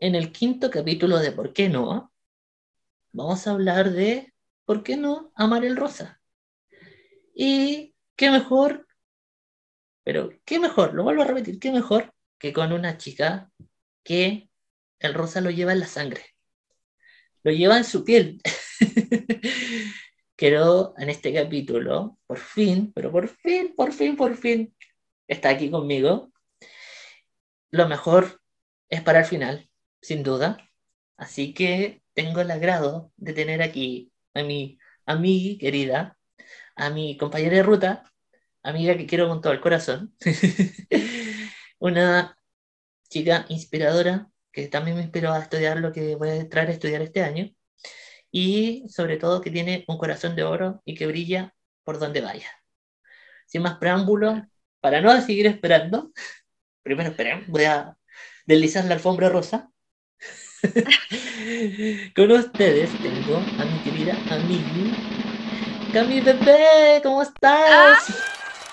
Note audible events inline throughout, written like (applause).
en el quinto capítulo de ¿Por qué no? Vamos a hablar de ¿Por qué no amar el rosa? Y qué mejor, pero qué mejor, lo vuelvo a repetir, qué mejor que con una chica que el rosa lo lleva en la sangre, lo lleva en su piel. (laughs) Quiero en este capítulo, por fin, pero por fin, por fin, por fin, está aquí conmigo. Lo mejor es para el final, sin duda. Así que tengo el agrado de tener aquí a mi amiga querida, a mi compañera de ruta, amiga que quiero con todo el corazón, (laughs) una chica inspiradora que también me inspiró a estudiar lo que voy a entrar a estudiar este año y sobre todo que tiene un corazón de oro y que brilla por donde vaya. Sin más preámbulos, para no seguir esperando, (laughs) primero esperen, voy a deslizar la alfombra rosa. (laughs) Con ustedes tengo a mi querida amiga Cami Bebé, ¿cómo estás?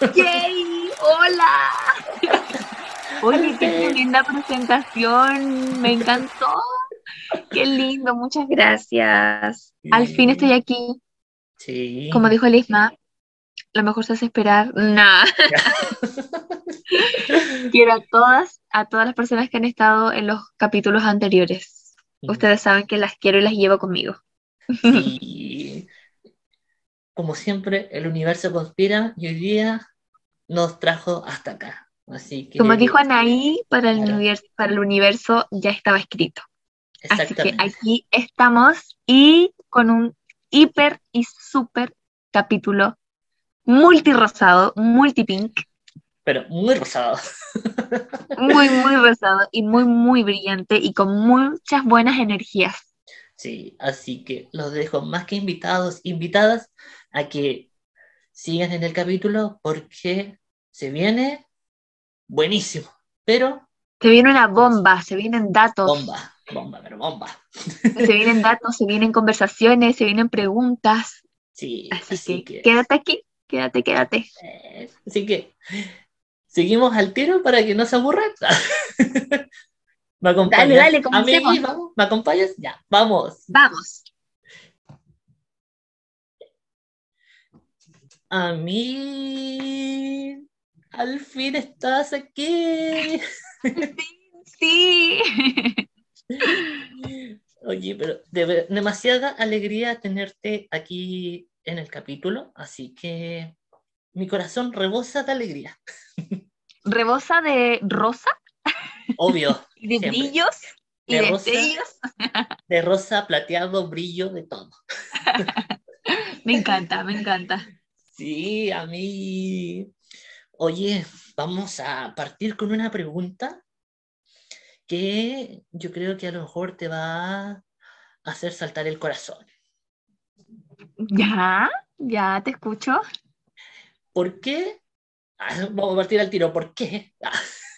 Ah, ¡Yay! ¡Hola! (laughs) Oye, qué linda presentación, me encantó. Qué lindo, muchas gracias. Al fin estoy aquí. Sí. Como dijo Lisma, lo mejor se hace esperar. Nada. (laughs) Quiero a todas, a todas las personas que han estado en los capítulos anteriores. Ustedes saben que las quiero y las llevo conmigo. Sí. Como siempre, el universo conspira y hoy día nos trajo hasta acá. Así que, Como dijo Anaí, para el, universo, para el universo ya estaba escrito. Así que aquí estamos y con un hiper y súper capítulo multirosado, multipink, Pero muy rosado. (laughs) muy, muy rosado y muy, muy brillante y con muchas buenas energías. Sí, así que los dejo más que invitados, invitadas a que sigan en el capítulo porque se viene buenísimo. Pero Se viene una bomba, se vienen datos, bomba, bomba, pero bomba. se vienen datos, se vienen conversaciones, se vienen preguntas. Sí, Así, así que, que, quédate aquí, quédate, quédate. eh, así que seguimos al tiro para que no se aburran. (laughs) ¿Me acompañas? Dale, dale, comencemos. vamos, ¿Me acompañas? Ya, vamos. Vamos. A mí, al fin estás aquí. (laughs) Sí. Oye, pero de demasiada alegría tenerte aquí en el capítulo, así que mi corazón rebosa de alegría. Rebosa de rosa Obvio, (laughs) y de Siempre. brillos y De de rosa. sellos. (laughs) de rosa, plateado, brillo, de todo. (laughs) Me encanta, me encanta. Sí, a mí. Oye, vamos a partir con una pregunta que yo creo que a lo mejor te va a hacer saltar el corazón. Ya, ya te escucho. ¿Por qué? Ah, Vamos a partir al tiro. ¿Por qué?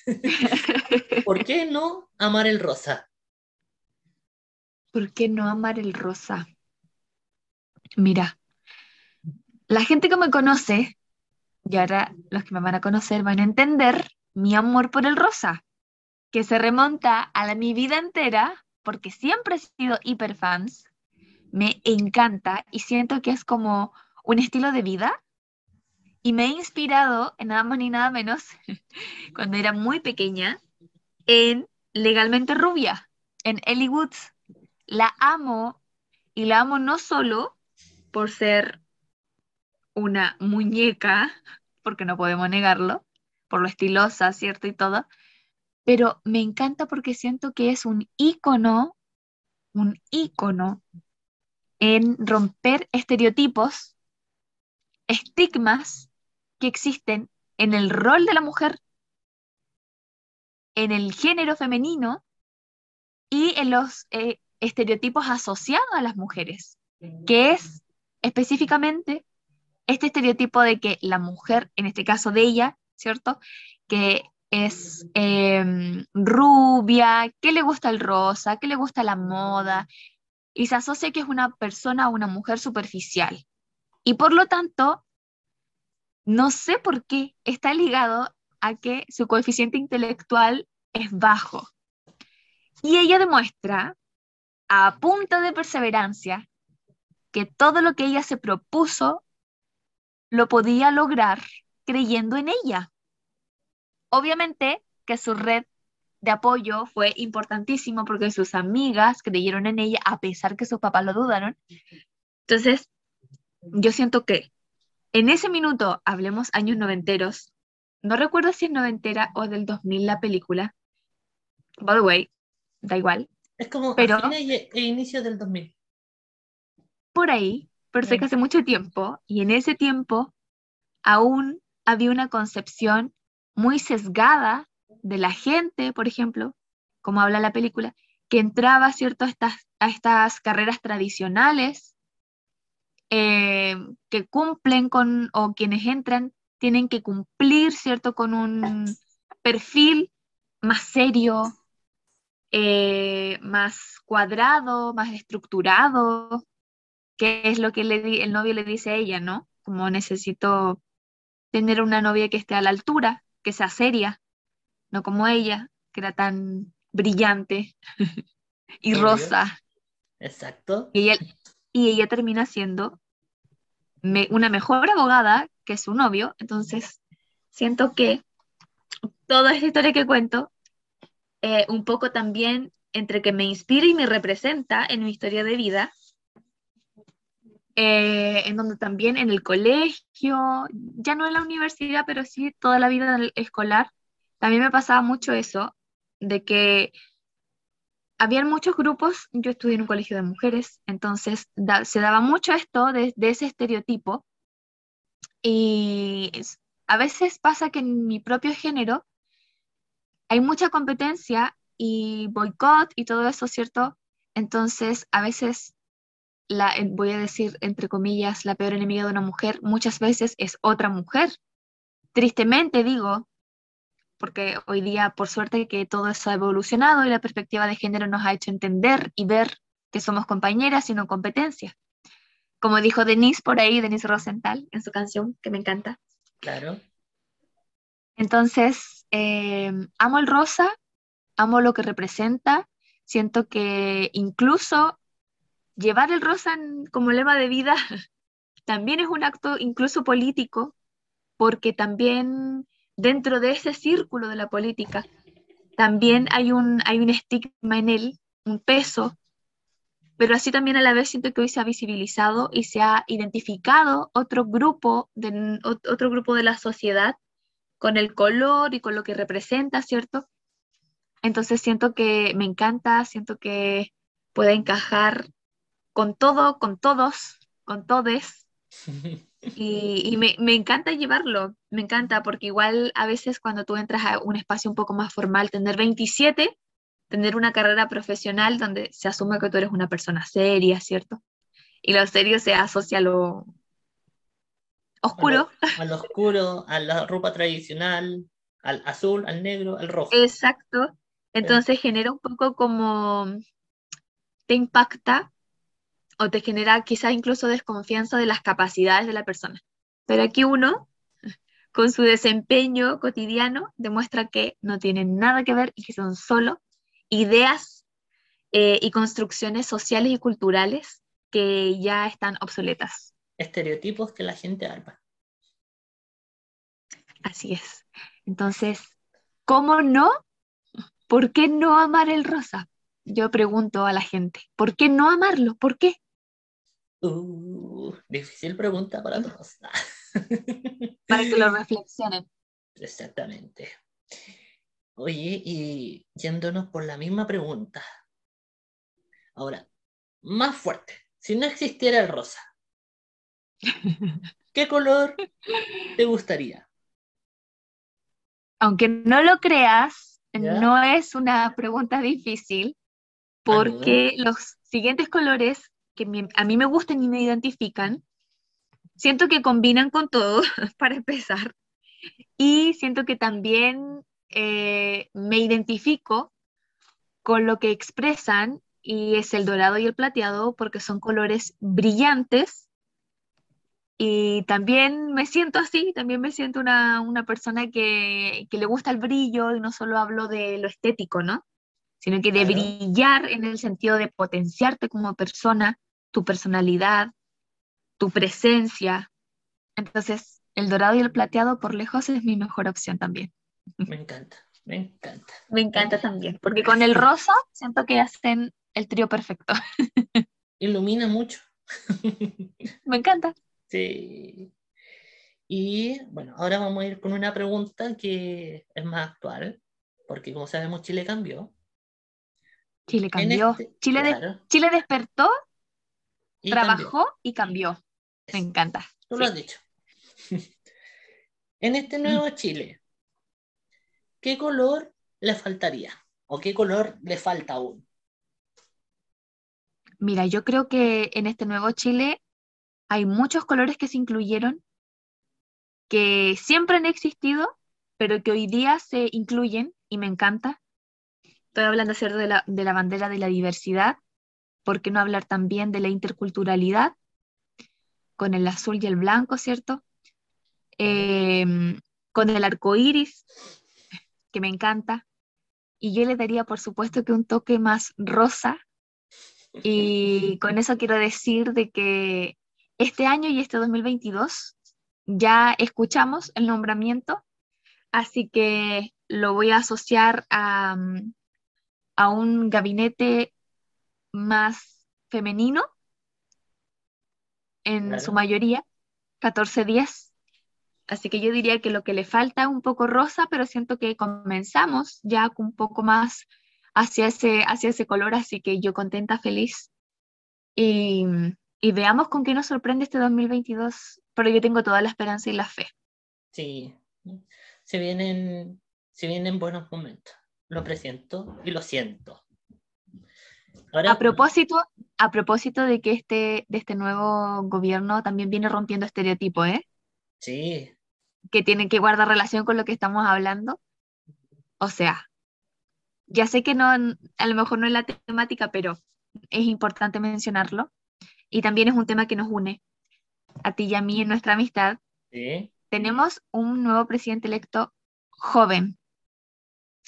(laughs) ¿Por qué no amar el rosa? ¿Por qué no amar el rosa? Mira, la gente que me conoce, y ahora los que me van a conocer van a entender mi amor por el rosa, que se remonta a mi vida entera, porque siempre he sido hiperfans, me encanta y siento que es como un estilo de vida. Y me he inspirado en nada más ni nada menos, (laughs) cuando era muy pequeña, en Legalmente Rubia, en Ellie Woods. La amo y la amo no solo por ser una muñeca, (laughs) porque no podemos negarlo, por lo estilosa, ¿cierto? Y todo, pero me encanta porque siento que es un ícono, un ícono en romper estereotipos, estigmas que existen en el rol de la mujer, en el género femenino y en los eh, estereotipos asociados a las mujeres, que es específicamente este estereotipo de que la mujer, en este caso de ella, ¿cierto? Que es eh, rubia, que le gusta el rosa, que le gusta la moda, y se asocia que es una persona una mujer superficial. Y por lo tanto, no sé por qué está ligado a que su coeficiente intelectual es bajo. Y ella demuestra, a punta de perseverancia, que todo lo que ella se propuso lo podía lograr creyendo en ella. Obviamente que su red de apoyo fue importantísimo porque sus amigas creyeron en ella a pesar que sus papás lo dudaron. Entonces, yo siento que en ese minuto, hablemos años noventeros, no recuerdo si es noventera o del 2000 la película, by the way, da igual. Es como Pero- a fines e inicio del 2000. por ahí, pero sé que hace mucho tiempo, y en ese tiempo aún había una concepción muy sesgada de la gente, por ejemplo, como habla la película, que entraba, ¿cierto?, a estas, a estas carreras tradicionales, eh, que cumplen con, o quienes entran, tienen que cumplir, ¿cierto?, con un perfil más serio, eh, más cuadrado, más estructurado, que es lo que le el novio le dice a ella, ¿no? Como necesito tener una novia que esté a la altura, que sea seria, no como ella, que era tan brillante (laughs) y rosa. Exacto. Y ella, y ella termina siendo una mejor abogada que su novio, entonces siento que toda esta historia que cuento, eh, un poco también entre que me inspira y me representa en mi historia de vida, eh, en donde también en el colegio, ya no en la universidad, pero sí toda la vida escolar, también me pasaba mucho eso, de que habían muchos grupos, yo estudié en un colegio de mujeres, entonces se daba mucho esto de, de ese estereotipo y a veces pasa que en mi propio género hay mucha competencia y boicot y todo eso, ¿cierto? Entonces a veces, la, voy a decir entre comillas, la peor enemiga de una mujer muchas veces es otra mujer. Tristemente digo, porque hoy día, por suerte, que todo eso ha evolucionado y la perspectiva de género nos ha hecho entender y ver que somos compañeras y no competencia. Como dijo Denise por ahí, Denise Rosenthal, en su canción, que me encanta. Claro. Entonces, eh, amo el rosa, amo lo que representa, siento que incluso llevar el rosa en- como lema de vida (laughs) también es un acto incluso político, porque también dentro de ese círculo de la política, también hay un, hay un estigma en él, un peso, pero así también a la vez siento que hoy se ha visibilizado y se ha identificado otro grupo de, ot- otro grupo de la sociedad con el color y con lo que representa, ¿cierto? Entonces siento que me encanta, siento que puede encajar con todo, con todos, con todes, (laughs) y, y me, me encanta llevarlo, me encanta, porque igual a veces cuando tú entras a un espacio un poco más formal, tener 27, tener una carrera profesional donde se asume que tú eres una persona seria, ¿cierto? Y lo serio se asocia a lo oscuro. A lo oscuro, a la ropa tradicional, al azul, al negro, al rojo. Exacto. Entonces genera un poco como te impacta o te genera quizás incluso desconfianza de las capacidades de la persona. Pero aquí uno, (laughs) con su desempeño cotidiano, demuestra que no tienen nada que ver y que son solo ideas eh, y construcciones sociales y culturales que ya están obsoletas. Estereotipos que la gente arma. Así es. Entonces, ¿cómo no? ¿Por qué no amar el rosa? Yo pregunto a la gente, ¿por qué no amarlo? ¿Por qué? Uh, difícil pregunta para todos. (laughs) Para que lo reflexionen. Exactamente. Oye, y yéndonos por la misma pregunta. Ahora, más fuerte. Si no existiera el rosa, ¿qué color te gustaría? Aunque no lo creas, ¿Ya? no es una pregunta difícil, porque los siguientes colores que me- a mí me gustan y me identifican, siento que combinan con todo, (laughs) para empezar, y siento que también eh, me identifico con lo que expresan, y es el dorado y el plateado, porque son colores brillantes. Y también me siento así, también me siento una, una persona que, que le gusta el brillo y no solo hablo de lo estético, ¿no? sino que de Claro. brillar en el sentido de potenciarte como persona, tu personalidad, tu presencia. Entonces, el dorado y el plateado por lejos es mi mejor opción también. Me encanta, me encanta. Me encanta también, porque con el rosa siento que hacen el trío perfecto. (laughs) Ilumina mucho. Me encanta. Sí. Y bueno, ahora vamos a ir con una pregunta que es más actual, porque como sabemos Chile cambió. Chile cambió. este- Chile, de- claro, Chile despertó, y cambió. trabajó y cambió. Me encanta. Tú lo has dicho. (laughs) En este nuevo Chile, ¿qué color le faltaría? ¿O qué color le falta aún? Mira, yo creo que en este nuevo Chile hay muchos colores que se incluyeron, que siempre han existido, pero que hoy día se incluyen y me encanta. Estoy hablando de la, de la bandera de la diversidad, ¿por qué no hablar también de la interculturalidad con el azul y el blanco, ¿cierto? Em, con el arco iris, que me encanta. Y yo le daría, por supuesto, que un toque más rosa. Y con eso quiero decir de que este año y este 2022 ya escuchamos el nombramiento, así que lo voy a asociar a, a un gabinete más femenino en su mayoría, 14-10. Así que yo diría que lo que le falta es un poco rosa, pero siento que comenzamos ya un poco más hacia ese, hacia ese color, así que yo contenta, feliz. Y, y veamos con qué nos sorprende este 2022, pero yo tengo toda la esperanza y la fe. Sí, se vienen, se vienen buenos momentos. Lo presiento y lo siento. Ahora, A propósito, a propósito de que este, de este nuevo gobierno también viene rompiendo estereotipos, ¿eh? sí, que tienen que guardar relación con lo que estamos hablando. O sea, ya sé que no, a lo mejor no es la temática, pero es importante mencionarlo. Y también es un tema que nos une a ti y a mí en nuestra amistad. sí, Tenemos un nuevo presidente electo joven.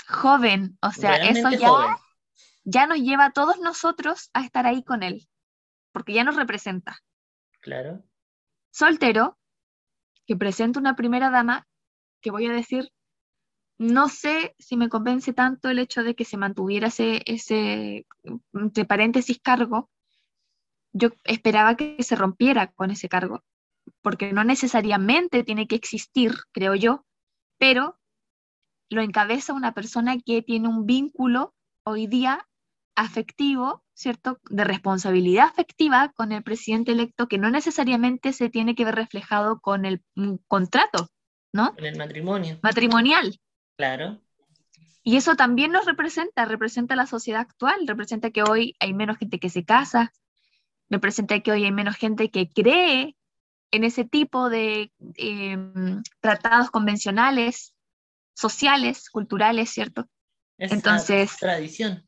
Joven, o sea, eso ya, joven. Ya nos lleva a todos nosotros a estar ahí con él, porque ya nos representa. Claro, soltero, que presenta una primera dama, que voy a decir, no sé si me convence tanto el hecho de que se mantuviera ese, ese, entre paréntesis, cargo. Yo esperaba que se rompiera con ese cargo, porque no necesariamente tiene que existir, creo yo, pero lo encabeza una persona que tiene un vínculo hoy día afectivo, ¿cierto? De responsabilidad afectiva con el presidente electo que no necesariamente se tiene que ver reflejado con el mm, contrato, ¿no? en el matrimonio, Matrimonial. claro, Y eso también nos representa, representa la sociedad actual, representa que hoy hay menos gente que se casa, representa que hoy hay menos gente que cree en ese tipo de eh, tratados convencionales, sociales, culturales, ¿cierto? esa Entonces- tradición.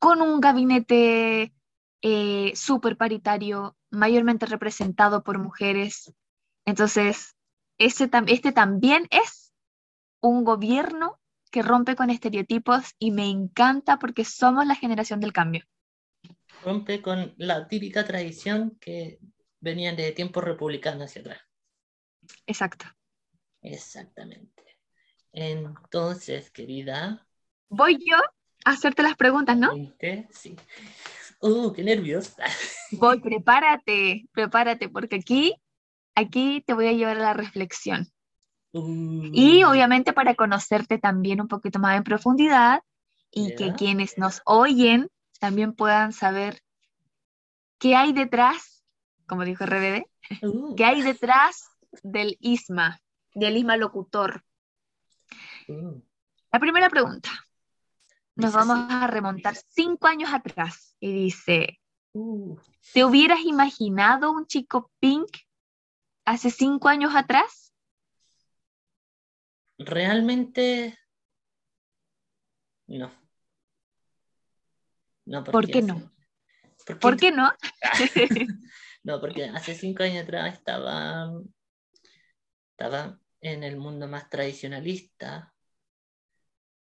Con un gabinete eh, súper paritario, mayormente representado por mujeres. Entonces, ese, tam- este también es un gobierno que rompe con estereotipos y me encanta porque somos la generación del cambio. Rompe con la típica tradición que venían de tiempos republicanos hacia atrás. Exacto. Exactamente. Entonces, querida, Voy yo hacerte las preguntas, ¿no? Sí. Uh, qué nervios. Voy, (laughs) prepárate, prepárate, porque aquí, aquí te voy a llevar a la reflexión. Uh, Y obviamente para conocerte también un poquito más en profundidad y que quienes nos oyen también puedan saber qué hay detrás, como dijo RBD, uh, qué hay detrás del ISMA, del ISMA locutor. uh. La primera pregunta. Nos vamos a remontar cinco años atrás y dice, Uh, ¿te hubieras imaginado un chico pink hace cinco años atrás? realmente no. No, ¿Por porque qué hace- no? ¿Por qué no? (laughs) (laughs) No, porque hace cinco años atrás estaba, estaba en el mundo más tradicionalista,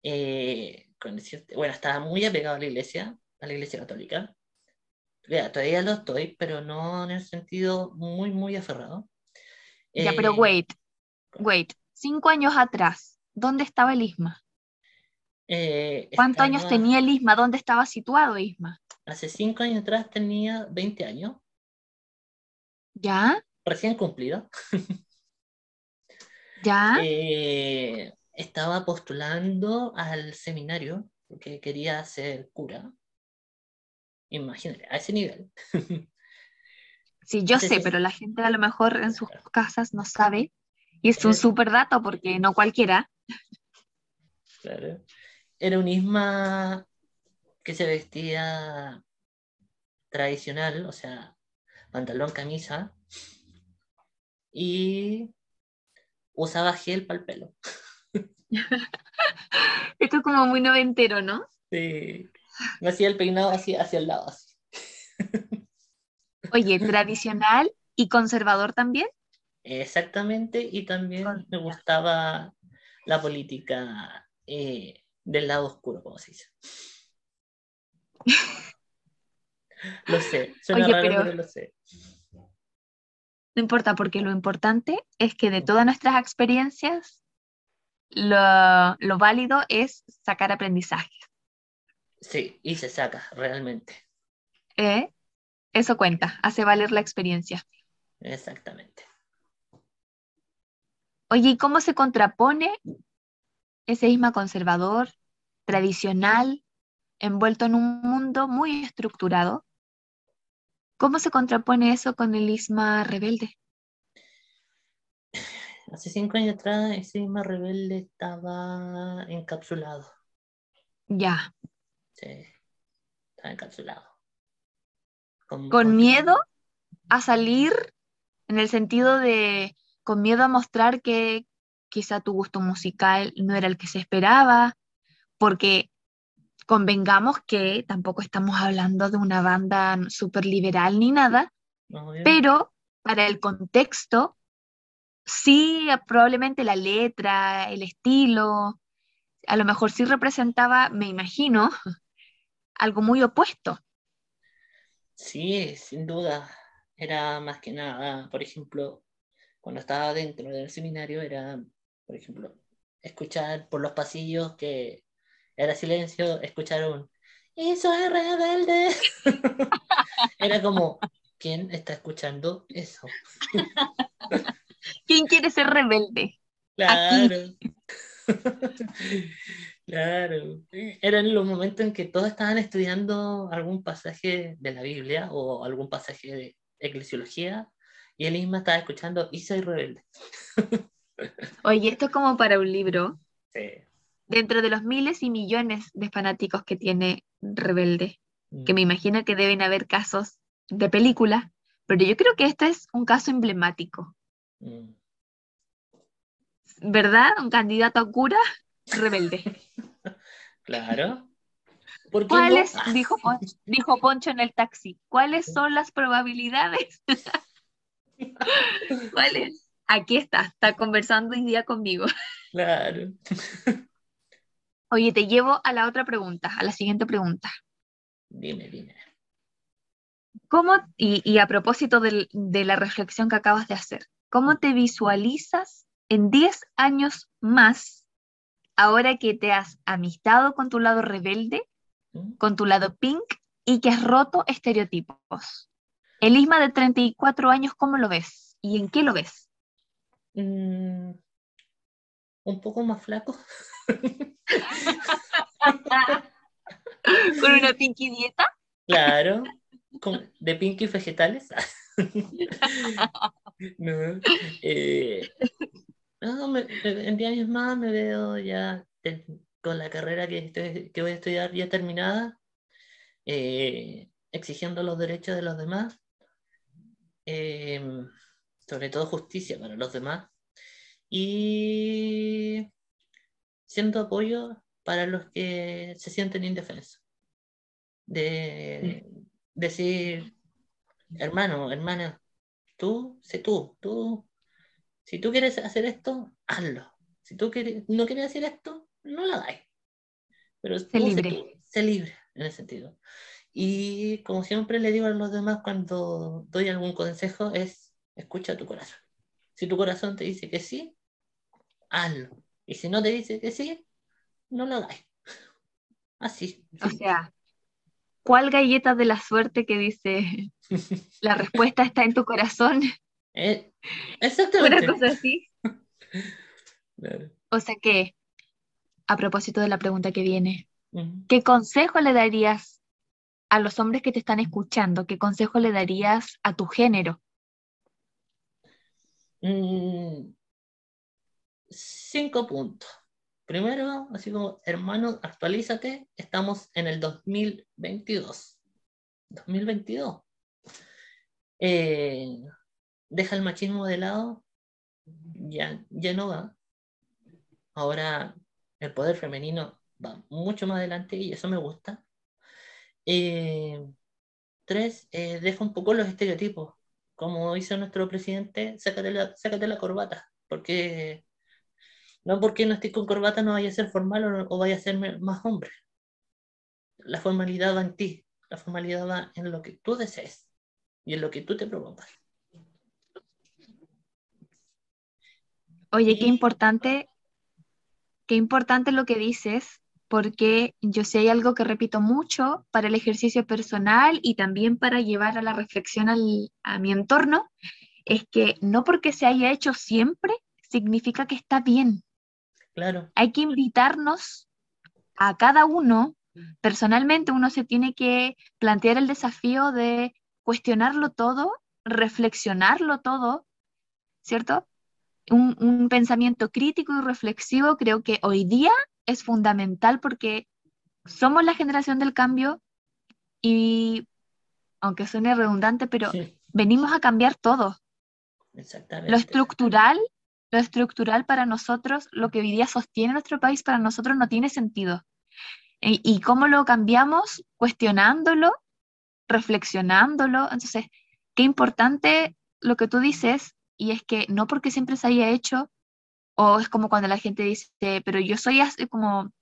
eh, con bueno, estaba muy apegado a la iglesia, a la iglesia católica. Ya, todavía lo estoy, pero no en el sentido muy, muy aferrado. Ya, pero Eh, wait, wait. Cinco años atrás, ¿dónde estaba el Isma? eh, ¿Cuántos años tenía el Isma? ¿Dónde estaba situado Isma? Hace cinco años atrás tenía 20 años, ¿Ya? recién cumplido. (laughs) ¿Ya? Eh, estaba postulando al seminario porque quería ser cura. Imagínate, a ese nivel. (laughs) Sí, yo sé, pero la gente a lo mejor en sus casas no sabe. Y es un súper dato porque no cualquiera. Claro. Era un isma que se vestía tradicional, o sea, pantalón, camisa, y usaba gel para el pelo. (laughs) (laughs) Esto es como muy noventero, ¿no? Sí. Me hacía el peinado así hacia el lado, así. Oye, (laughs) tradicional y conservador también. Exactamente, y también Con- me gustaba la política eh, del lado oscuro, como se dice. (laughs) Lo sé, suena Oye, raro, pero- pero lo sé. No importa, porque lo importante es que de todas nuestras experiencias, lo, lo válido es sacar aprendizaje. Sí, y se saca, realmente. ¿eh? Eso cuenta, hace valer la experiencia. Exactamente. Oye, ¿y cómo se contrapone ese isma conservador, tradicional, envuelto en un mundo muy estructurado? ¿Cómo se contrapone eso con el isma rebelde? Hace cinco años atrás, ese Isma rebelde estaba encapsulado. Ya, Sí, estaba encapsulado. Con, miedo a salir en el sentido de, con miedo a mostrar que quizá tu gusto musical no era el que se esperaba, porque convengamos que tampoco estamos hablando de una banda súper liberal ni nada, pero para el contexto, sí, probablemente la letra, el estilo, a lo mejor sí representaba, me imagino, (laughs) algo muy opuesto. Sí, sin duda. Era más que nada, por ejemplo, cuando estaba dentro del seminario, era, por ejemplo, escuchar por los pasillos que era silencio, escuchar un ¡Y soy rebelde! (laughs) Era como, ¿quién está escuchando eso? (laughs) ¿Quién quiere ser rebelde? Claro. (laughs) Claro. Eran los momentos en que todos estaban estudiando algún pasaje de la Biblia o algún pasaje de eclesiología y él misma estaba escuchando y soy rebelde. (laughs) Oye, esto es como para un libro, Sí. dentro de los miles y millones de fanáticos que tiene Rebelde, que me imagino que deben haber casos de película, pero yo creo que este es un caso emblemático, Mm. ¿Verdad? Un candidato a cura rebelde. (laughs) Claro. ¿Por qué ¿Cuáles, no? Ah, dijo Poncho, dijo Poncho en el taxi, cuáles son las probabilidades? (laughs) ¿Cuáles? Aquí está, está conversando hoy día conmigo. claro. (laughs) Oye, te llevo a la otra pregunta, a la siguiente pregunta. Dime, dime. ¿Cómo, y, y a propósito de la reflexión que acabas de hacer, ¿cómo te visualizas en 10 años más, ahora que te has amistado con tu lado rebelde, ¿Mm? con tu lado pink y que has roto estereotipos? El Isma de 34 años, ¿cómo lo ves? ¿Y en qué lo ves? Mm, un poco más flaco. (laughs) ¿Con una pinky dieta? Claro, con- de Pinky Vegetales. (laughs) no, eh, no, me- en 10 años más me veo ya te- con la carrera que, estoy- que voy a estudiar ya terminada, eh, exigiendo los derechos de los demás, eh, sobre todo justicia para los demás, y siendo apoyo para los que se sienten indefensos. De decir, hermano, hermana, tú, sé tú, tú, si tú quieres hacer esto, hazlo. Si tú quieres, no quieres hacer esto, no lo hagáis. Pero tú libre. tú, sé libre en ese sentido. Y como siempre le digo a los demás cuando doy algún consejo es escucha tu corazón. Si tu corazón te dice que sí, hazlo. Y si no te dice que sí, no lo hagáis. (laughs) Así. O sí. sea, ¿cuál galleta de la suerte que dice (laughs) la respuesta está en tu corazón? Eh, Una exactamente. cosa así. (laughs) Claro. O sea que, a propósito de la pregunta que viene. ¿qué consejo le darías a los hombres que te están escuchando? ¿Qué consejo le darías a tu género? Mm, cinco puntos. Primero, así como, hermano, actualízate. Estamos en el 2022. 2022. Eh, deja el machismo de lado. Ya, ya no va. Ahora el poder femenino va mucho más adelante y eso me gusta. Eh, tres, eh, deja un poco los estereotipos. Como dice nuestro presidente, sácate la, sácate la corbata. Porque no porque no estés con corbata no vaya a ser formal o, o vaya a ser más hombre. La formalidad va en ti. La formalidad va en lo que tú desees y en lo que tú te propongas. Oye, qué importante, qué importante lo que dices, porque yo sé hay algo que repito mucho para el ejercicio personal y también para llevar a la reflexión al- a mi entorno, es que no porque se haya hecho siempre significa que está bien. Claro, Hay que invitarnos a cada uno, personalmente uno se tiene que plantear el desafío de cuestionarlo todo, reflexionarlo todo, ¿cierto? Un, un pensamiento crítico y reflexivo creo que hoy día es fundamental porque somos la generación del cambio y, aunque suene redundante, pero sí, venimos a cambiar todo. Lo exactamente. estructural, lo estructural para nosotros, lo que hoy día sostiene nuestro país, para nosotros no tiene sentido. Y, y cómo lo cambiamos, cuestionándolo, reflexionándolo. Entonces, qué importante lo que tú dices, y es que no porque siempre se haya hecho, o es como cuando la gente dice, pero yo soy así, como,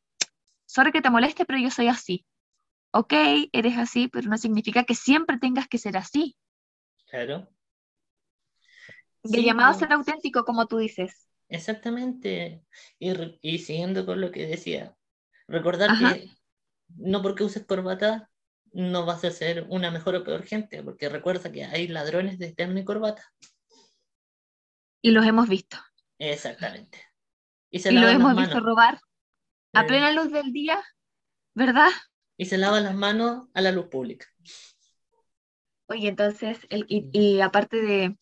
sorry que te moleste, pero yo soy así. Ok, eres así, pero no significa que siempre tengas que ser así. Claro. Y el Sí, llamado a ser auténtico, como tú dices. Exactamente. Y, siguiendo con lo que decía, recordar Ajá. que no porque uses corbata no vas a ser una mejor o peor gente, porque recuerda que hay ladrones de terno y corbata. Y los hemos visto. Exactamente. Y se Y los hemos visto robar a Eh, plena luz del día, ¿verdad? y se lavan las manos a la luz pública. Oye, entonces, el- y, y aparte de,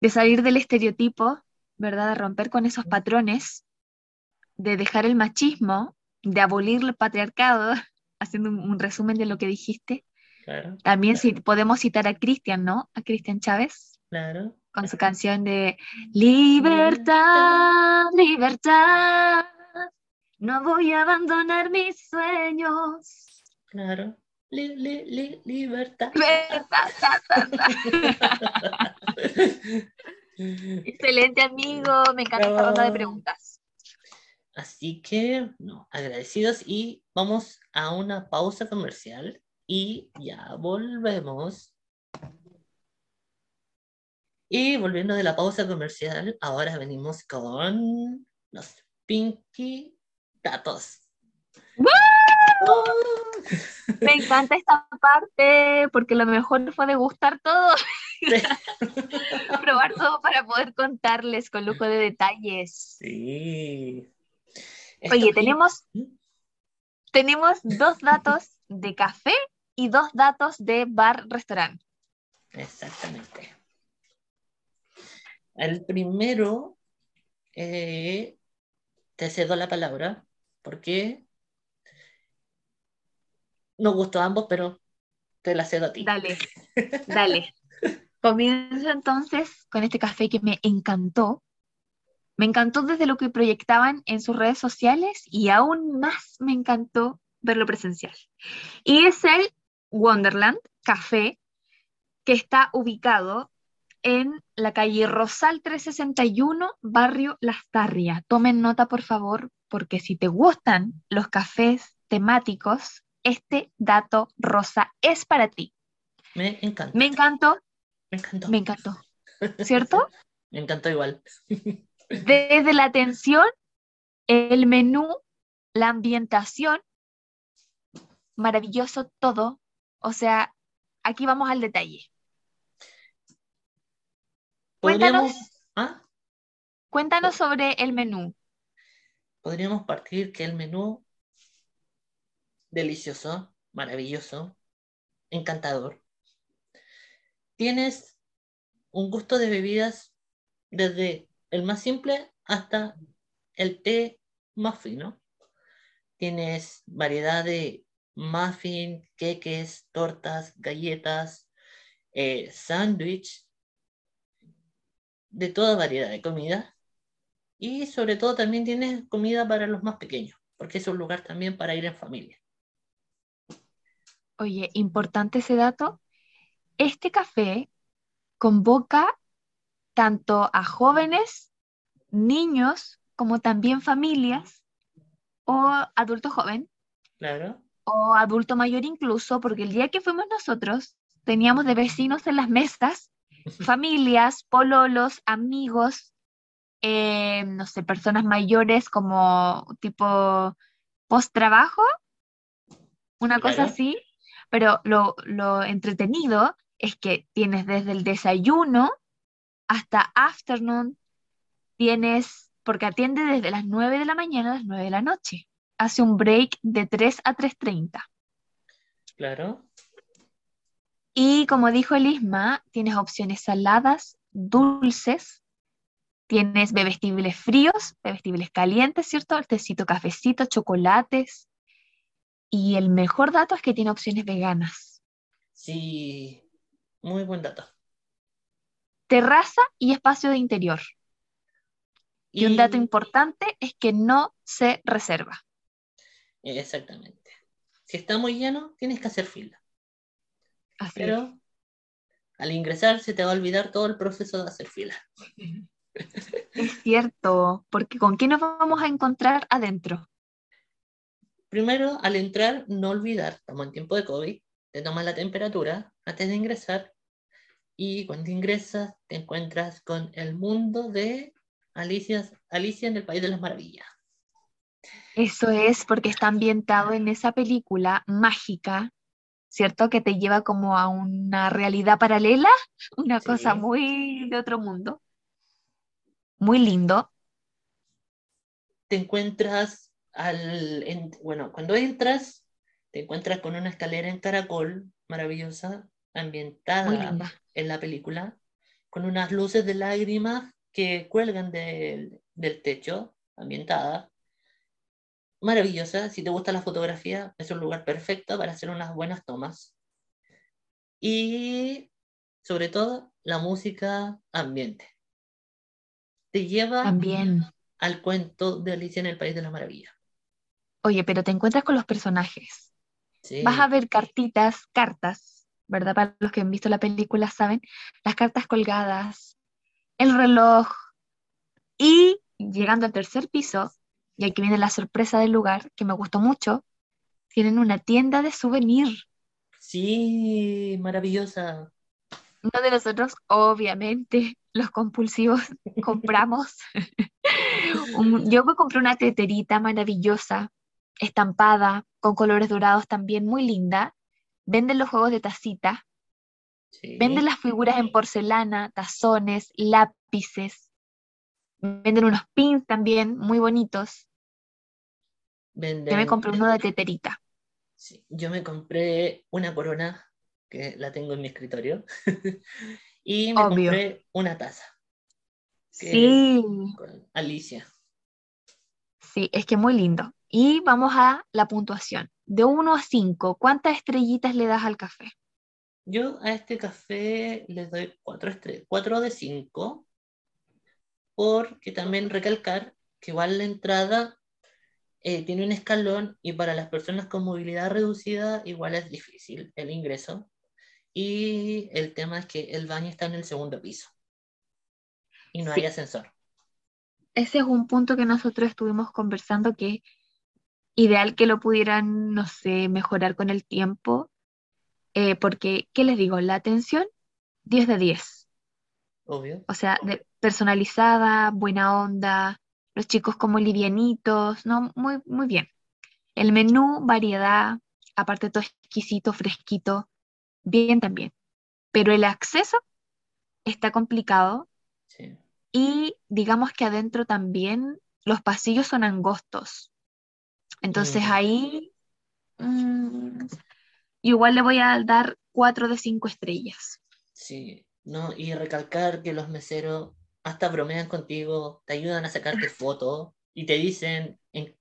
de salir del estereotipo, ¿verdad? De romper con esos patrones, de dejar el machismo, de abolir el patriarcado, (laughs) haciendo un, un resumen de lo que dijiste, Claro, también si podemos citar a Cristian, ¿no? A Cristian Chávez, claro. Con su canción de Libertad, libertad, no voy a abandonar mis sueños. Claro. Li- li- li- libertad. (laughs) Excelente, amigo. Me encanta esta ronda de preguntas. Así que, no, agradecidos y vamos a una pausa comercial y ya volvemos. Y volviendo de la pausa comercial, ahora venimos con los Pinky Datos. ¡Oh! Me encanta esta parte porque lo mejor fue degustar todo, (laughs) probar todo para poder contarles con lujo de detalles. Sí. Oye, tenemos, pin- tenemos dos datos de café y dos datos de bar-restaurante. Exactamente. El primero, eh, te cedo la palabra, porque nos gustó a ambos, pero te la cedo a ti. Dale, dale. (laughs) Comienzo entonces con este café que me encantó. Me encantó desde lo que proyectaban en sus redes sociales y aún más me encantó verlo presencial. Y es el Wonderland Café que está ubicado en la calle Rosal 361, barrio Las Tarrias. Tomen nota, por favor, porque si te gustan los cafés temáticos, este dato rosa es para ti. Me encanta. Me encantó, Me encantó. me encantó, ¿cierto? (laughs) Me encantó igual. (laughs) Desde la atención, el menú, la ambientación, maravilloso todo. O sea, aquí vamos al detalle. Cuéntanos. ¿ah? Cuéntanos sobre el menú. Podríamos partir que el menú delicioso, maravilloso, encantador. Tienes un gusto de bebidas desde el más simple hasta el té más fino. Tienes variedad de muffin, queques, tortas, galletas, eh, sándwich, de toda variedad de comida. Y sobre todo también tienes comida para los más pequeños, porque es un lugar también para ir en familia. Oye, importante ese dato. Este café convoca tanto a jóvenes, niños, como también familias o adulto joven Claro. o adulto mayor incluso, porque el día que fuimos nosotros teníamos de vecinos en las mesas, familias, pololos, amigos, eh, no sé, personas mayores como tipo post-trabajo, una cosa así, pero lo, lo entretenido es que tienes desde el desayuno hasta afternoon, tienes, porque atiende desde las 9 de la mañana a las 9 de la noche. Hace un break de 3 a 3.30. Claro. Y como dijo el Isma, tienes opciones saladas, dulces, tienes bebestibles fríos, bebestibles calientes, ¿cierto? El tecito, cafecito, chocolates. Y el mejor dato es que tiene opciones veganas. Sí. Muy buen dato. Terraza y espacio de interior. Y un dato importante es que no se reserva. Exactamente. Si está muy lleno, tienes que hacer fila. Así es. Pero al ingresar se te va a olvidar todo el proceso de hacer fila. (laughs) Es cierto, porque ¿con qué nos vamos a encontrar adentro? Primero, al entrar, no olvidar, estamos en tiempo de COVID, te tomas la temperatura antes de ingresar y cuando ingresas te encuentras con el mundo de Alicia, Alicia en el País de las Maravillas. Eso es porque está ambientado en esa película mágica, ¿cierto? Que te lleva como a una realidad paralela, una cosa muy de otro mundo. Muy lindo. Te encuentras al, en- bueno, cuando entras, te encuentras con una escalera en caracol maravillosa, ambientada en la película, con unas luces de lágrimas que cuelgan del, del techo, ambientada. Maravillosa, si te gusta la fotografía, es un lugar perfecto para hacer unas buenas tomas. Y sobre todo, la música ambiente. Te lleva También. al cuento de Alicia en el País de las Maravillas. Oye, pero te encuentras con los personajes. Sí, Vas a ver cartitas, cartas, ¿verdad? Para los que han visto la película saben, las cartas colgadas, el reloj. Y llegando al tercer piso, y aquí viene la sorpresa del lugar, que me gustó mucho, tienen una tienda de souvenir. sí, maravillosa. Uno de nosotros, obviamente, los compulsivos, (laughs) compramos. (laughs) Un- yo me compré una teterita maravillosa, estampada, con colores dorados también, muy linda. Venden los juegos de tacita, Sí. venden las figuras en porcelana, tazones, lápices. Venden unos pins también muy bonitos. Yo me Venden- compré uno de teterita. Sí, yo me compré una corona, que la tengo en mi escritorio, (laughs) y me Obvio. compré una taza. Sí, con Alicia. sí, es que muy lindo. Y vamos a la puntuación. De 1 a 5, ¿cuántas estrellitas le das al café? Yo a este café le doy 4 estrellas, 4 de 5, porque también recalcar que igual la entrada eh, tiene un escalón y para las personas con movilidad reducida igual es difícil el ingreso. Y el tema es que el baño está en el segundo piso y no hay Sí. ascensor. ese es un punto que nosotros estuvimos conversando que ideal que lo pudieran, no sé, mejorar con el tiempo, eh, porque, ¿qué les digo? La atención, 10 de 10. Obvio. O sea, de, personalizada, buena onda, los chicos como livianitos, ¿no? Muy, muy bien. El menú, variedad, aparte todo exquisito, fresquito, bien también. Pero el acceso está complicado Sí. y digamos que adentro también los pasillos son angostos. Entonces Mm, ahí mm, igual le voy a dar 4 de 5 estrellas. sí. No, y recalcar que los meseros hasta bromean contigo, te ayudan a sacarte (laughs) fotos y te dicen en,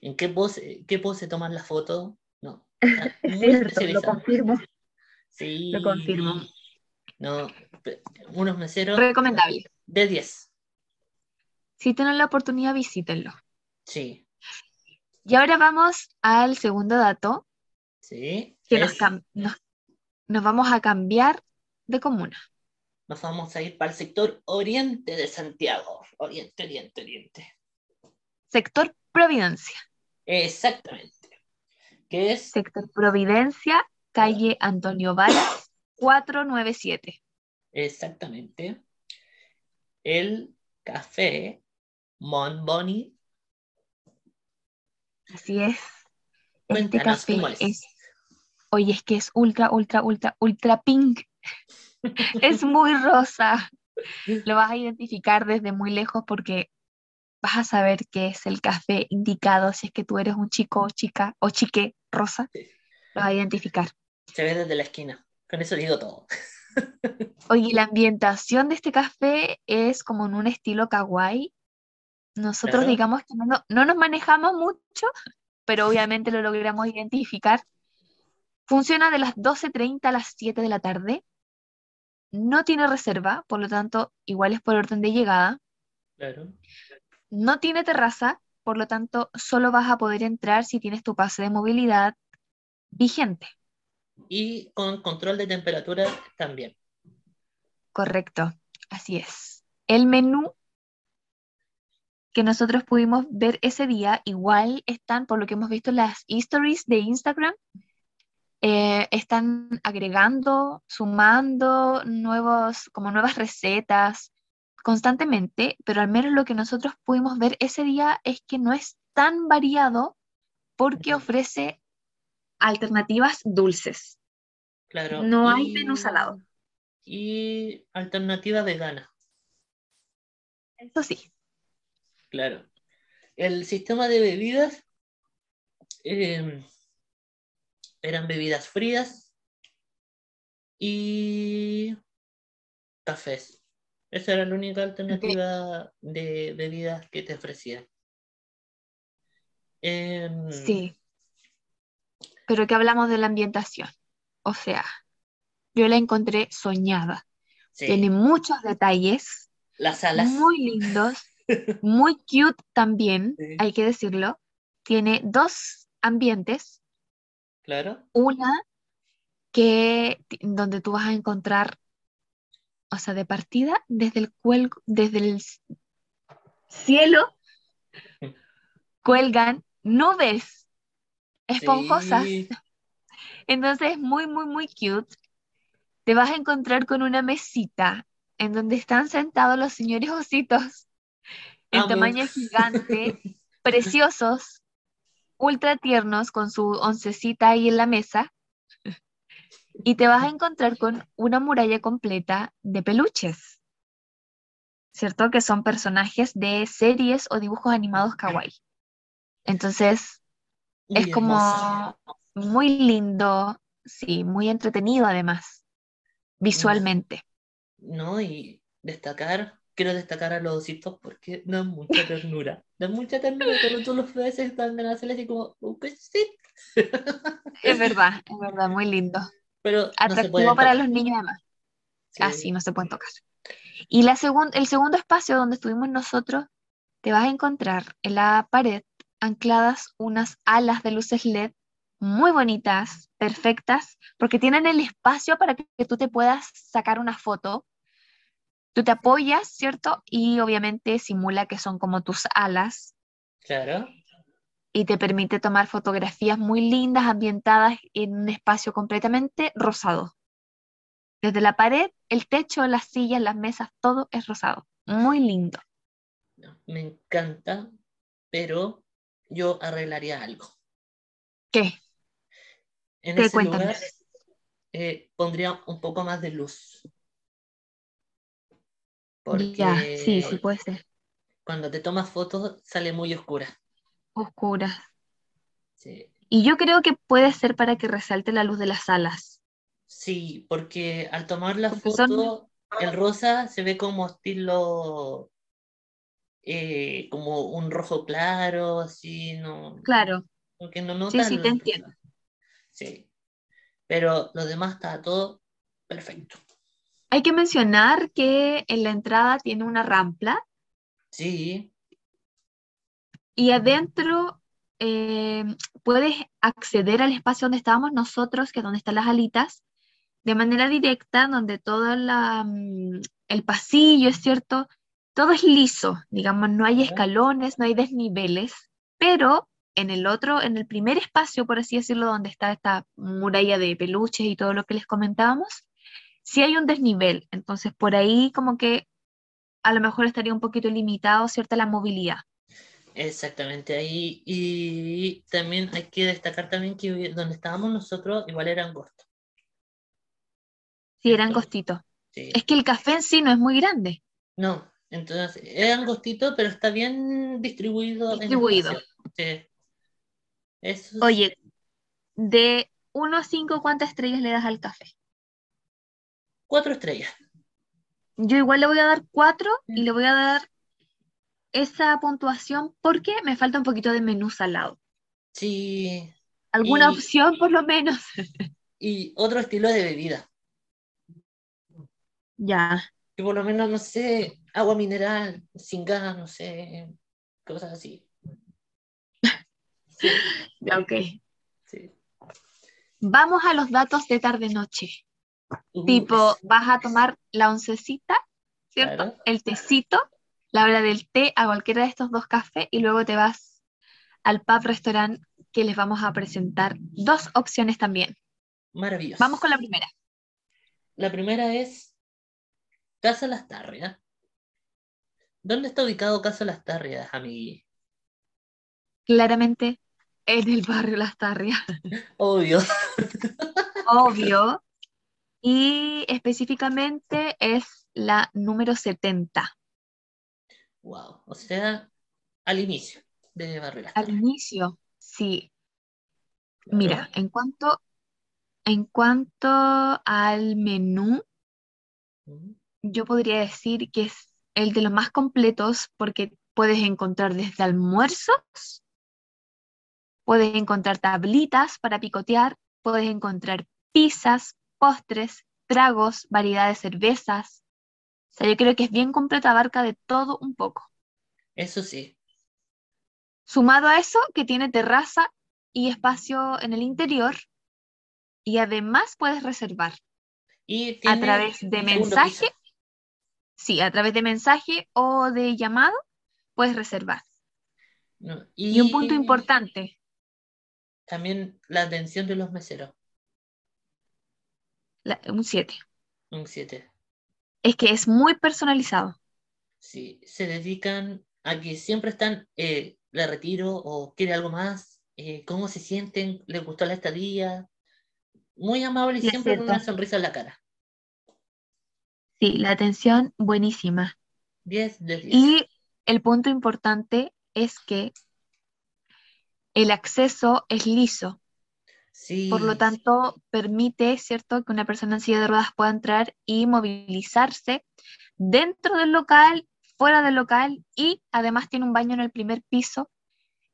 en qué pose, qué pose toman la foto. No, Es cierto, (laughs) lo confirmo, Sí. lo confirmo. No, unos meseros Recomendable. de 10. Si tienen la oportunidad, visítenlo. Sí, Y ahora vamos al segundo dato, sí. que nos, es- cam- nos, nos vamos a cambiar de comuna. Nos vamos a ir para el sector oriente de Santiago. Oriente, oriente, oriente. Sector Providencia. Exactamente. Que es Sector Providencia, calle Antonio Varas, 497. exactamente el café Mon Boni. Así es. Este Cuéntanos café cómo es. es, oye, es que es ultra, ultra, ultra, ultra pink. (laughs) Es muy rosa. Lo vas a identificar desde muy lejos porque vas a saber que es el café indicado si es que tú eres un chico o chica o chique rosa. Sí. Lo vas a identificar. Se ve desde la esquina. Con eso digo todo. (laughs) Oye, la ambientación de este café es como en un estilo kawaii. Nosotros Claro. digamos que no, no- no nos manejamos mucho, pero obviamente lo logramos identificar. Funciona de las 12.30 a las 7 de la tarde. No tiene reserva, por lo tanto, igual es por orden de llegada. Claro. No tiene terraza, por lo tanto, solo vas a poder entrar si tienes tu pase de movilidad vigente. Y con control de temperatura también. Correcto, así es. El menú que nosotros pudimos ver ese día, igual están, por lo que hemos visto las stories de Instagram, eh, están agregando, sumando nuevos, como nuevas recetas constantemente, pero al menos lo que nosotros pudimos ver ese día es que no es tan variado porque ofrece alternativas dulces. Claro. No hay y- menú salado. Y alternativa vegana. Eso sí, Claro. El sistema de bebidas eh, eran bebidas frías y cafés. Esa era la única alternativa de bebidas que te ofrecían. Em, sí. Pero que hablamos de la ambientación. O sea, yo la encontré soñada. sí, Tiene muchos detalles, Las salas. muy lindos, (laughs) muy cute también, Sí. hay que decirlo. Tiene dos ambientes, Claro. una que donde tú vas a encontrar, o sea, de partida desde el cuel- desde el cielo (laughs) cuelgan nubes esponjosas. Sí, Entonces es muy, muy, muy cute. Te vas a encontrar con una mesita en donde están sentados los señores ositos en tamaño gigante, (laughs) preciosos, ultra tiernos, con su oncecita ahí en la mesa. (laughs) Y te vas a encontrar con una muralla completa de peluches, ¿cierto? Que son personajes de series o dibujos animados kawaii. Entonces, es como hermoso. muy lindo, sí, muy entretenido además, visualmente. No, y destacar, quiero destacar a los ositos porque dan mucha ternura. Dan mucha ternura cuando tú los ves, están hacerle así como un. Es verdad, es verdad, muy lindo. Pero no Atractivo pueden para tocar. los niños además. Sí. Así no se pueden tocar. Y la segun- el segundo espacio donde estuvimos nosotros, te vas a encontrar en la pared ancladas unas alas de luces LED muy bonitas, perfectas, porque tienen el espacio para que tú te puedas sacar una foto. Tú te apoyas, ¿cierto? Y obviamente simula que son como tus alas Claro. y te permite tomar fotografías muy lindas ambientadas en un espacio completamente rosado. Desde la pared, el techo, las sillas, las mesas, todo es rosado. Muy lindo. Me encanta, pero yo arreglaría algo. ¿Qué? En ¿Qué? ese lugar eh, pondría un poco más de luz. Ya, sí, sí Porque puede ser. cuando te tomas fotos sale muy oscura. Oscuras. Sí. Y yo creo que puede ser para que resalte la luz de las alas. Sí, porque al tomar la Porque son- foto, el rosa se ve como estilo, eh, como un rojo claro, así, no, Claro, como que no sí, nota sí, el te entiendo. Sí, pero lo demás está todo perfecto. Hay que mencionar que en la entrada tiene una rampa Sí, y adentro eh, puedes acceder al espacio donde estábamos nosotros, que es donde están las alitas, de manera directa, donde todo la, mm, el pasillo, es cierto, todo es liso, digamos, no hay escalones, no hay desniveles, pero en el otro, en el primer espacio, por así decirlo, donde está esta muralla de peluches y todo lo que les comentábamos, sí hay un desnivel, entonces por ahí como que a lo mejor estaría un poquito limitado, ¿cierta? La movilidad. exactamente ahí. Y también hay que destacar también que donde estábamos nosotros igual era angosto. Sí, era angostito. sí. Es que el café en sí no es muy grande. No, entonces es angostito, pero está bien distribuido en Distribuido. Sí. Eso sí. Oye, de 1 a 5, ¿cuántas estrellas le das al café? Cuatro estrellas. Yo igual le voy a dar 4 y le voy a dar esa puntuación porque me falta un poquito de menú salado. Sí. ¿Alguna Y- opción por lo menos? (laughs) Y otro estilo de bebida. Ya, Que por lo menos, no sé, agua mineral, sin gas, no sé, cosas así. Sí, (laughs) ya, ok. sí. Vamos a los datos de tarde-noche. Tipo, vas a tomar la oncecita, ¿cierto? Claro. El tecito, la hora del té a cualquiera de estos dos cafés y luego te vas al pub restaurant que les vamos a presentar dos opciones también. maravilloso. Vamos con la primera. La primera es Casa Las Tarrias. ¿Dónde está ubicado Casa Las Tarrias, amigui? Claramente en el barrio Las Tarrias, (laughs) Obvio. obvio. Y específicamente es la número 70. Wow. O sea, al inicio de Barrio Al inicio, sí. Claro. Mira, en cuanto, en cuanto al menú, yo podría decir que es el de los más completos porque puedes encontrar desde almuerzos, puedes encontrar tablitas para picotear, puedes encontrar pizzas, postres, tragos, variedad de cervezas. O sea, yo creo que es bien completo, abarca de todo un poco. Eso sí. Sumado a eso, que tiene terraza y espacio en el interior, y además puedes reservar Y a través de mensaje, piso. sí, a través de mensaje o de llamado, puedes reservar. No, Y un punto y importante, también la atención de los meseros. La- un 7, Un 7. es que es muy personalizado. Sí, se dedican a que siempre están, eh, le retiro o quiere algo más, eh, cómo se sienten, les gustó la estadía. Muy amable y Sí, siempre con una sonrisa en la cara. Sí, la atención buenísima. 10 de 10. Y el punto importante es que el acceso es liso. Por lo tanto, permite, ¿cierto?, que una persona en silla de ruedas pueda entrar y movilizarse dentro del local, fuera del local y además tiene un baño en el primer piso,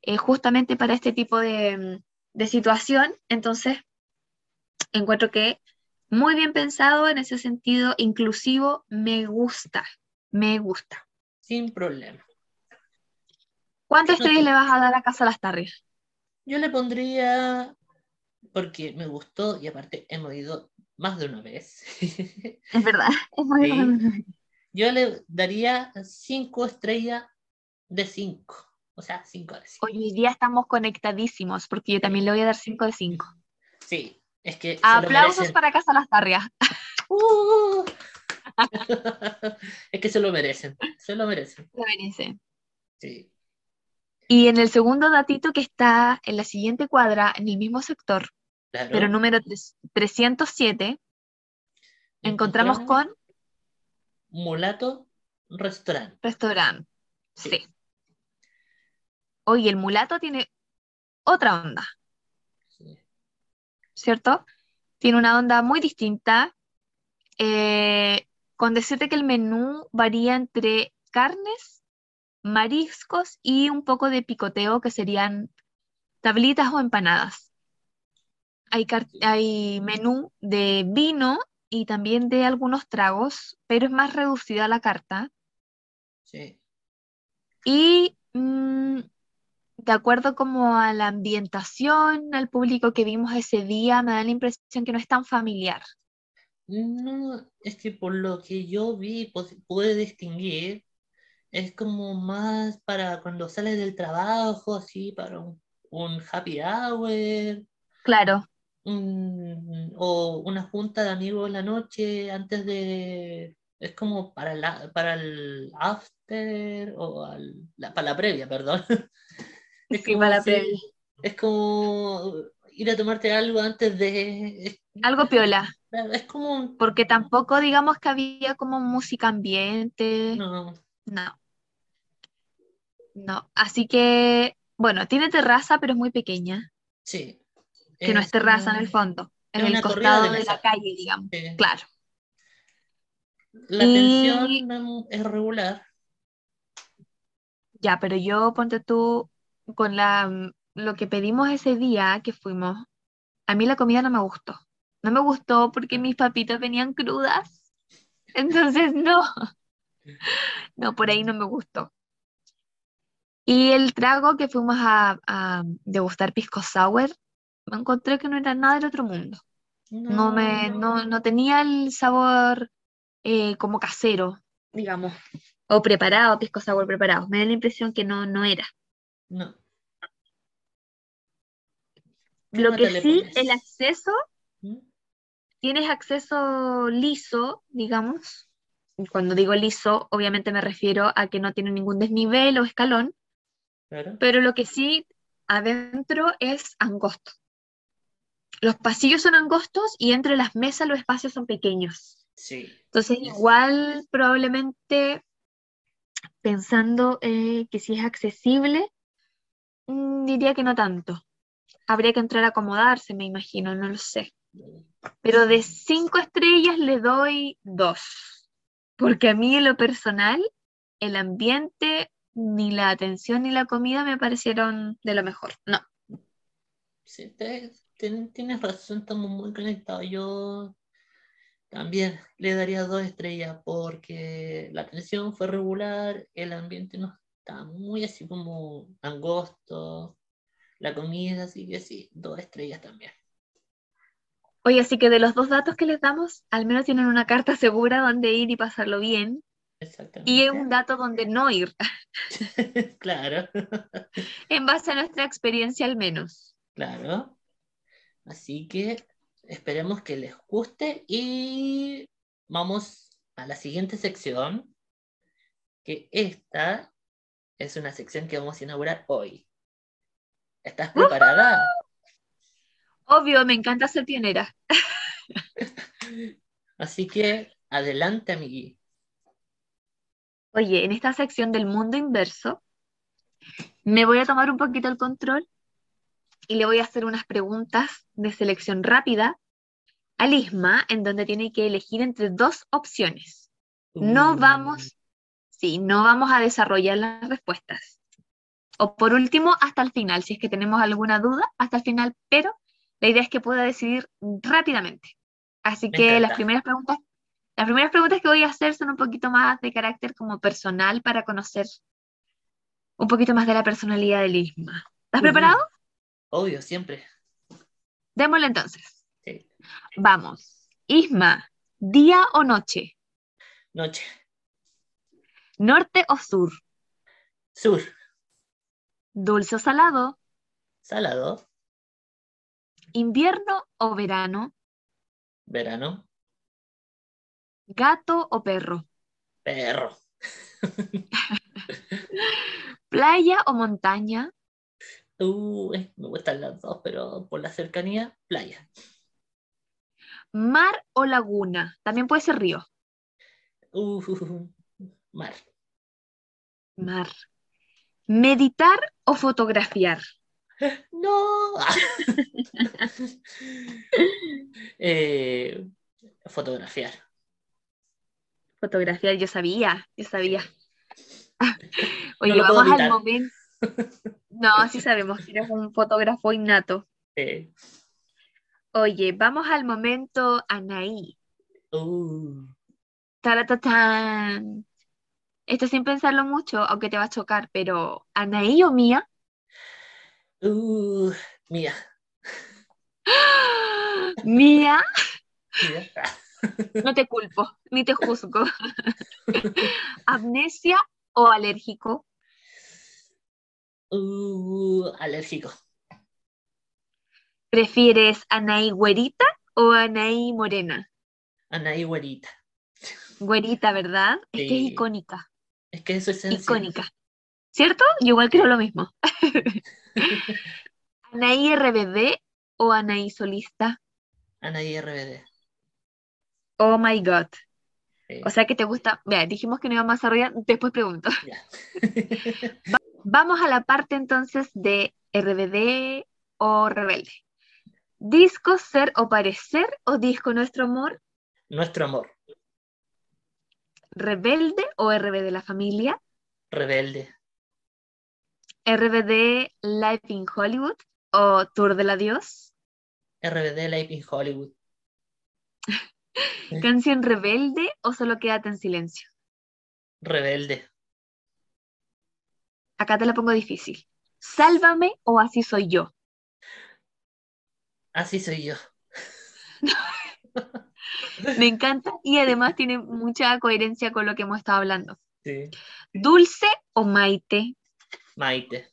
eh, justamente para este tipo de, de situación. Entonces, encuentro que muy bien pensado en ese sentido, inclusivo, me gusta, me gusta. sin problema. ¿Cuántas estrellas le vas a dar a Casa Las Tarrias? Yo le pondría, porque me gustó y aparte hemos ido más de una vez. (laughs) Es verdad, (laughs) es muy Sí. Yo le daría 5 estrellas de 5. O sea, 5 de 5. Hoy día estamos conectadísimos porque yo también le voy a dar 5 de 5. Sí, es que. Aplausos para Casa Las Tarrias. (laughs) Uh. es que se lo merecen. Se lo merecen. Lo merecen. Sí. Y en el segundo datito que está en la siguiente cuadra, en el mismo sector, Claro. pero número tres- 307, encontramos con Mulato Restaurant. restaurante. Sí. Sí. Oye, el mulato tiene otra onda, Sí. ¿cierto? Tiene una onda muy distinta. eh, con decirte que el menú varía entre carnes, mariscos y un poco de picoteo, que serían tablitas o empanadas. Hay, menú de vino y también de algunos tragos, pero es más reducida la carta. Sí. Y mm, de acuerdo como a la ambientación, al público que vimos ese día, me da la impresión que no es tan familiar. No, es que por lo que yo vi, pues, pude distinguir, es como más para cuando sales del trabajo, así, para un, un happy hour, Claro, un- o una junta de amigos en la noche antes de... Es como para, la, para el after o al- la, para la previa, perdón. (laughs) Es Sí, para la si- previa. Es como ir a tomarte algo antes de... Es, algo piola, es como... un- porque tampoco digamos que había como música ambiente, No, no, no. Así que, bueno, tiene terraza, pero es muy pequeña, sí. que no es terraza en el fondo, en el costado de la calle, digamos. Sí. Claro. La Y- atención es regular. Ya, pero yo ponte tú con la lo que pedimos ese día que fuimos, a mí la comida no me gustó. No me gustó porque mis papitas venían crudas. Entonces no. (laughs) No, por ahí no me gustó. Y el trago que fuimos a, a degustar pisco sour, me encontré que no era nada del otro mundo. No me, no, no tenía el sabor eh, como casero, digamos, o preparado, pisco sour preparado. Me da la impresión que no, no era. No. ¿Qué Lo que sí, el acceso, ¿Mm? tienes acceso liso, digamos. Cuando digo liso, obviamente me refiero a que no tiene ningún desnivel o escalón, Claro. pero lo que sí adentro es angosto. Los pasillos son angostos y entre las mesas los espacios son pequeños. Sí. Entonces, igual probablemente pensando eh, que si es accesible, mm, diría que no tanto. Habría que entrar a acomodarse, me imagino, no lo sé. Pero de cinco estrellas le doy dos. Porque a mí en lo personal, el ambiente, ni la atención ni la comida me parecieron de lo mejor. No. Sí, te- tienes razón, estamos muy conectados. Yo también le daría dos estrellas porque la atención fue regular, el ambiente no está muy así como angosto, la comida, así que sí, dos estrellas también. Oye, así que de los dos datos que les damos, al menos tienen una carta (laughs) segura donde ir y pasarlo bien. Y un dato donde no ir, (laughs) (laughs) Claro, (laughs) en base a nuestra experiencia al menos. claro. Así que esperemos que les guste y vamos a la siguiente sección, que esta es una sección que vamos a inaugurar hoy. ¿Estás preparada? Obvio, me encanta ser pionera. Así que adelante, amigui. Oye, en esta sección del mundo inverso, me voy a tomar un poquito el control y le voy a hacer unas preguntas de selección rápida a Lisma, en donde tiene que elegir entre dos opciones. No Uh, vamos, sí, no vamos a desarrollar las respuestas. O por último, hasta el final, si es que tenemos alguna duda, hasta el final, pero la idea es que pueda decidir rápidamente. Así Me que las primeras preguntas, las primeras preguntas que voy a hacer son un poquito más de carácter como personal para conocer un poquito más de la personalidad de Lisma. ¿Estás preparado? Obvio, siempre. Démosle entonces. Sí. Vamos. Isma, ¿día o noche? Noche. ¿Norte o sur? Sur. ¿Dulce o salado? Salado. ¿Invierno o verano? Verano. ¿Gato o perro? Perro. (laughs) ¿Playa o montaña? Uh, me gustan las dos, pero por la cercanía, playa. ¿Mar o laguna? También puede ser río. Uh, (laughs) mar. Mar. ¿Meditar o fotografiar? (laughs) No. Eh, fotografiar. Fotografiar, yo sabía, yo sabía. (laughs) Oye, No vamos al momento. (laughs) No, sí sabemos que eres un fotógrafo innato. Eh, Oye, vamos al momento Anaí. uh, Taratatán. Esto sin pensarlo mucho, aunque te va a chocar, pero ¿Anaí o Mía? uh, mía. (gasps) Mía, Mía. No te culpo, ni te juzgo. (laughs) ¿Amnesia o alérgico? Uh, alérgico. ¿Prefieres Anaí güerita o Anaí morena? Anaí güerita. Güerita, ¿verdad? Es que es icónica, Es que eso es esencia. icónica. ¿Cierto? Yo igual creo lo mismo. (laughs) ¿Anaí RBD o Anaí solista? Anaí RBD. Oh my God. O sea que te gusta. Vea, dijimos que no íbamos a desarrollar, después pregunto. (laughs) (laughs) Vamos a la parte entonces de RBD o rebelde. ¿Disco ser o parecer o disco nuestro amor? Nuestro amor. ¿Rebelde o RBD la familia? Rebelde. ¿RBD Live in Hollywood o Tour del Adiós? RBD Live in Hollywood. (laughs) ¿Canción rebelde o solo quédate en silencio? Rebelde. Acá te la pongo difícil. ¿Sálvame o así soy yo? Así soy yo. (laughs) Me encanta y además tiene mucha coherencia con lo que hemos estado hablando. Sí. ¿Dulce o Maite? Maite.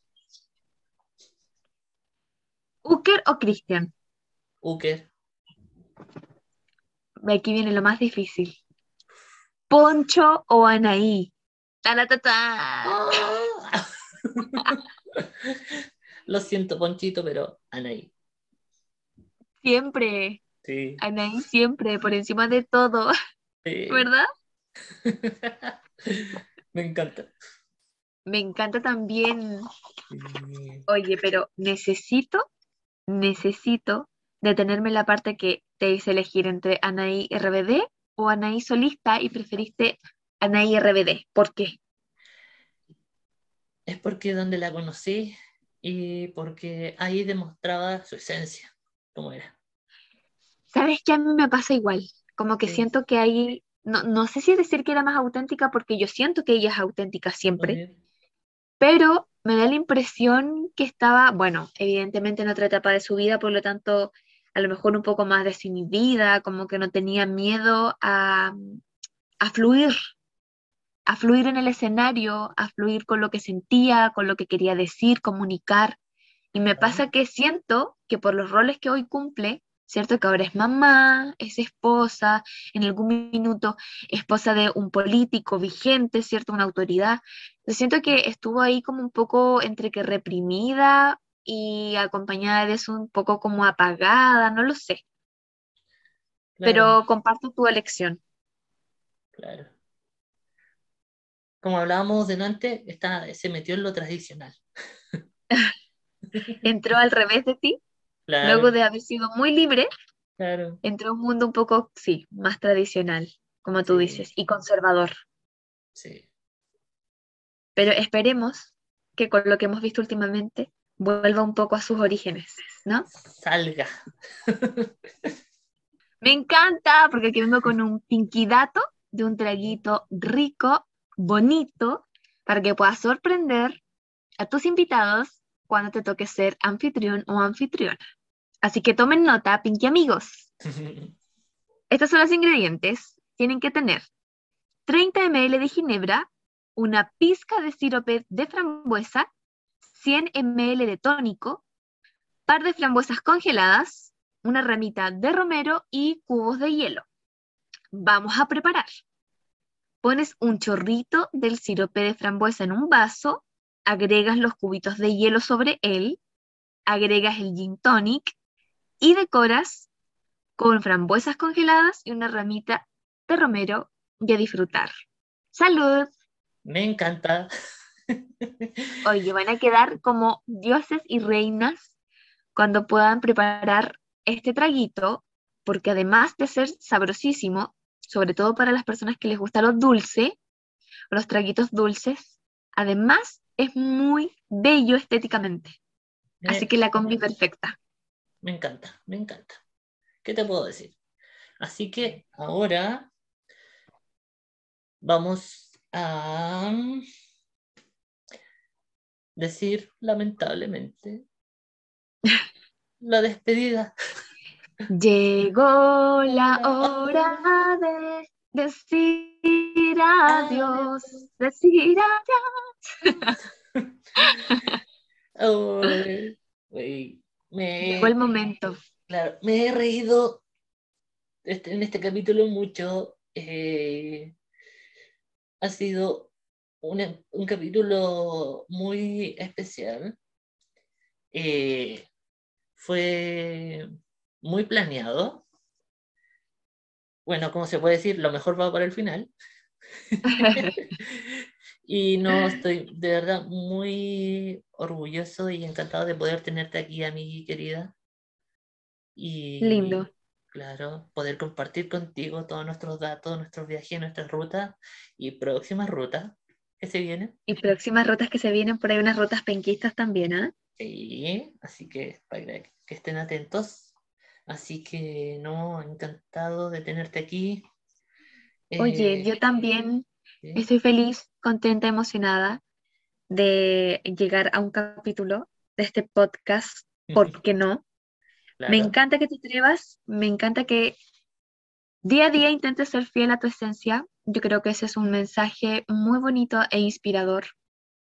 ¿Uker o Cristian? Uker. Aquí viene lo más difícil. ¿Poncho o Anaí? ¡Taratata! Ah. (laughs) Lo siento, Ponchito, pero Anaí. Siempre, Sí. Anaí siempre, por encima de todo, Sí. (laughs) ¿verdad? (laughs) Me encanta. Me encanta también. Sí. Oye, pero necesito, necesito detenerme en la parte que te hice elegir entre Anaí RBD o Anaí solista y preferiste Anaí RBD. ¿Por qué? Es porque donde la conocí y porque ahí demostraba su esencia, cómo era. ¿Sabes que a mí me pasa igual? Como que Sí. siento que ahí, no, no sé si decir que era más auténtica porque yo siento que ella es auténtica siempre, pero me da la impresión que estaba, bueno, evidentemente en otra etapa de su vida, por lo tanto, a lo mejor un poco más desinhibida, como que no tenía miedo a, a fluir, a fluir en el escenario, a fluir con lo que sentía, con lo que quería decir, comunicar. Y me pasa que siento que por los roles que hoy cumple, ¿cierto? Que ahora es mamá, es esposa, en algún minuto esposa de un político vigente, ¿cierto? Una autoridad. Yo siento que estuvo ahí como un poco entre que reprimida y acompañada de eso un poco como apagada, no lo sé, Claro, pero comparto tu elección. claro. Como hablábamos delante, está, se metió en lo tradicional. (laughs) Entró al revés de ti, Claro, luego de haber sido muy libre, claro. entró a un mundo un poco, sí, más tradicional, como tú Sí. dices, y conservador. Sí. Pero esperemos que con lo que hemos visto últimamente vuelva un poco a sus orígenes, ¿no? Salga. Me encanta, porque aquí vengo con un pinquidato de un traguito rico, bonito, para que puedas sorprender a tus invitados cuando te toque ser anfitrión o anfitriona. Así que tomen nota, pinky amigos. (laughs) Estos son los ingredientes. Tienen que tener 30 ml de ginebra, una pizca de sirope de frambuesa, 100 ml de tónico, par de frambuesas congeladas, una ramita de romero y cubos de hielo. Vamos a preparar. Pones un chorrito del sirope de frambuesa en un vaso, agregas los cubitos de hielo sobre él, agregas el gin tonic y decoras con frambuesas congeladas y una ramita de romero y a disfrutar. ¡Salud! Me encanta. Oye, van a quedar como dioses y reinas cuando puedan preparar este traguito, porque además de ser sabrosísimo, sobre todo para las personas que les gusta lo dulce, los traguitos dulces, además es muy bello estéticamente. Así que la combi perfecta. Me encanta, me encanta. ¿Qué te puedo decir? Así que ahora vamos a decir lamentablemente la despedida. Llegó la (laughs) hora de decir adiós, decir (laughs) adiós. me, Llegó el momento. Claro, me he reído este, en este capítulo mucho. Eh, ha sido un, un, capítulo muy especial. Eh, fue muy planeado. Bueno, como se puede decir, lo mejor va para el final. (laughs) y no estoy de verdad muy orgulloso y encantado de poder tenerte aquí, a mi querida. Y, Lindo. Claro, poder compartir contigo todos nuestros datos, nuestros viajes, nuestras rutas y próximas rutas que se vienen. Y próximas rutas que se vienen, por ahí unas rutas penquistas también, ¿ah? Sí, así que para que estén atentos. Así que no, encantado de tenerte aquí. Oye, yo también estoy feliz, contenta, emocionada de llegar a un capítulo de este podcast, ¿por qué no? Me encanta que te atrevas, me encanta que día a día intentes ser fiel a tu esencia. Yo creo que ese es un mensaje muy bonito e inspirador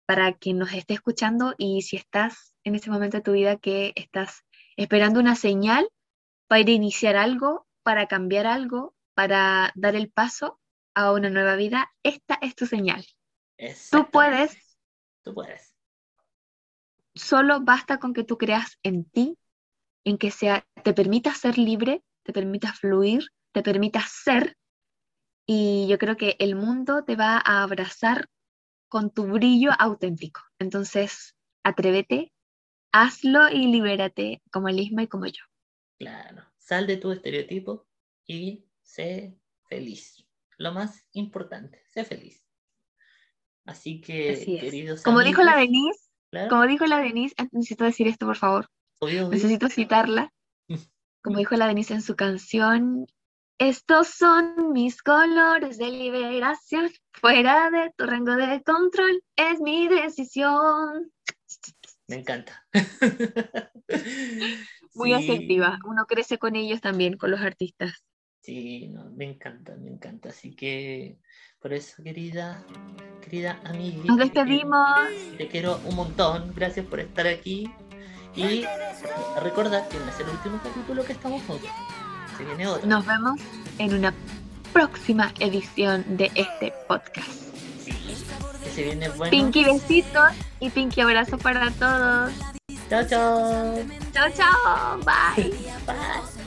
para quien nos esté escuchando y si estás en este momento de tu vida que estás esperando una señal para iniciar algo, para cambiar algo, para dar el paso a una nueva vida, esta es tu señal. Tú puedes. Tú puedes. Solo basta con que tú creas en ti, en que sea, te permitas ser libre, te permitas fluir, te permitas ser. Y yo creo que el mundo te va a abrazar con tu brillo auténtico. Entonces, atrévete, hazlo y libérate como Elisma y como yo. Claro, sal de tu estereotipo y sé feliz. Lo más importante, sé feliz. Así que, queridos Como dijo la Denise, como dijo la Denise, eh, necesito decir esto, por favor. Necesito citarla. (laughs) Como dijo la Denise en su canción, estos son mis colores de liberación, fuera de tu rango de control, es mi decisión. Me encanta. (laughs) Muy asertiva, uno crece con ellos también, con los artistas. Sí, no, me encanta, me encanta. Así que por eso, querida, querida amiga. Nos despedimos. Te quiero un montón. Gracias por estar aquí. Y recordar que no es el último capítulo que estamos juntos. Se viene otro. Nos vemos en una próxima edición de este podcast. se viene bueno. Pinky besitos y Pinky abrazo para todos. Chao, chao. Chao, chao. Bye. Bye.